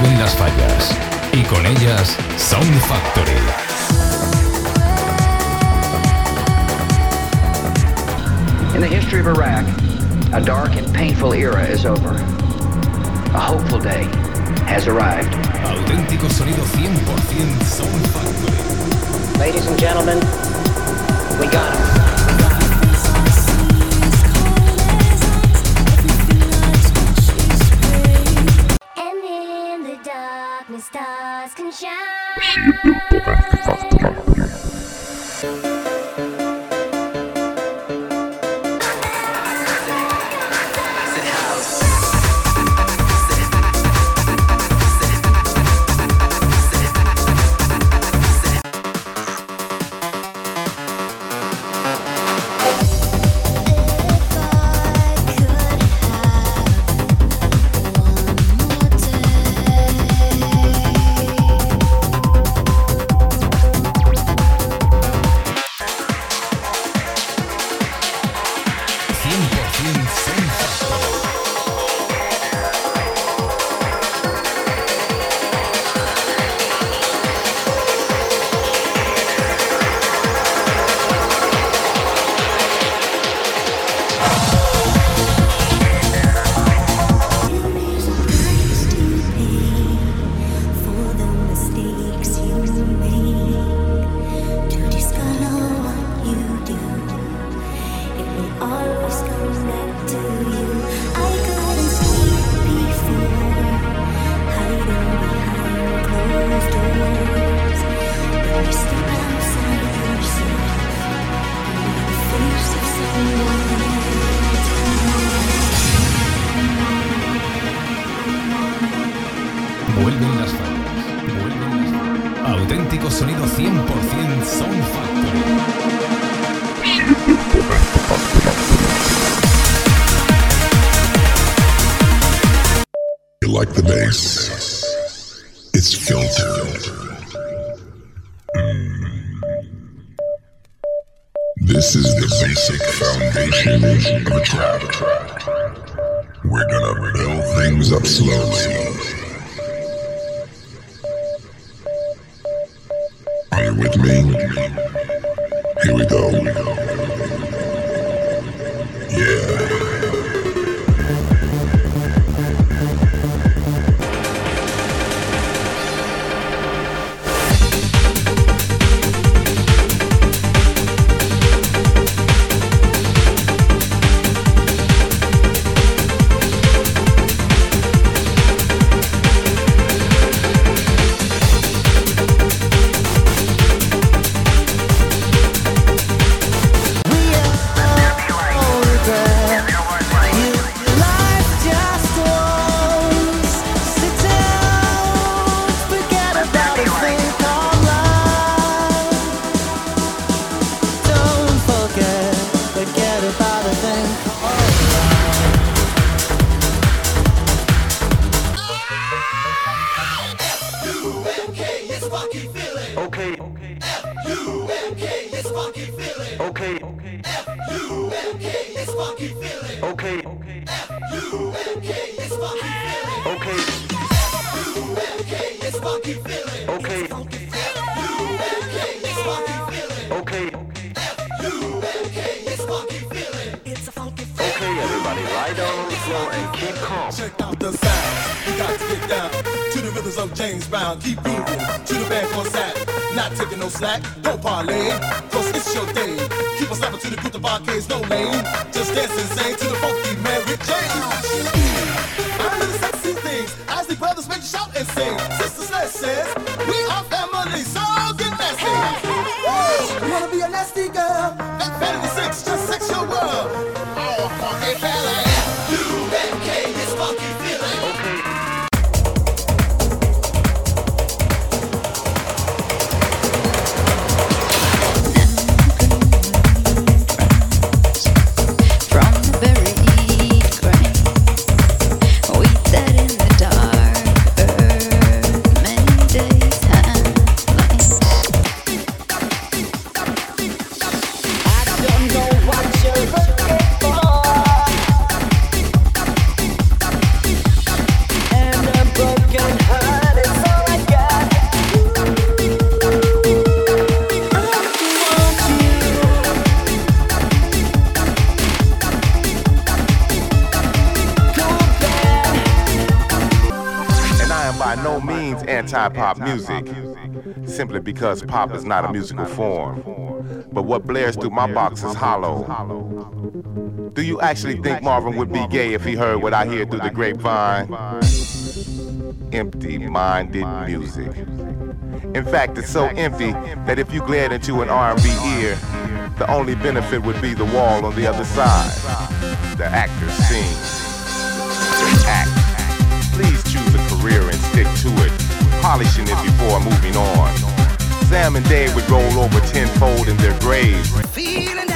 Vuelven las fallas y con ellas Sound Factory. In the history of Iraq, a dark and painful era is over. A hopeful day has arrived. Auténtico sonido 100% Sound Factory. Ladies and gentlemen, we got him. Stars can shine. Auténtico sonido 100% Sound Factory. You like the bass? It's filtered. Mm. This is the basic foundation of a track. We're gonna build things up slowly. With me? Here we go. Okay. Okay. Okay. Okay, okay, okay, okay, everybody, lie down on the floor and keep calm. Check out the sound. You got to get down to the rhythms of James Brown. Keep moving to the band on sat. Not taking no slack. Don't parlay. Cause it's your day. Keep to the group of arcades, no lane. Just dance insane to the funky Mary Jane. I do the sexy things. As the brothers make you shout and sing. Sisters, let's says we are family. So get nasty. Woo! You wanna be a nasty girl? By no means anti-pop music, simply because pop is not a musical form. But what blares through my box is hollow. Do you actually think Marvin would be gay if he heard what I hear through the grapevine? Empty-minded music. In fact, it's so empty that if you glared into an R&B ear, the only benefit would be the wall on the other side. The actor sings. Polishing it before moving on. Sam and Dave would roll over tenfold in their graves. Feeling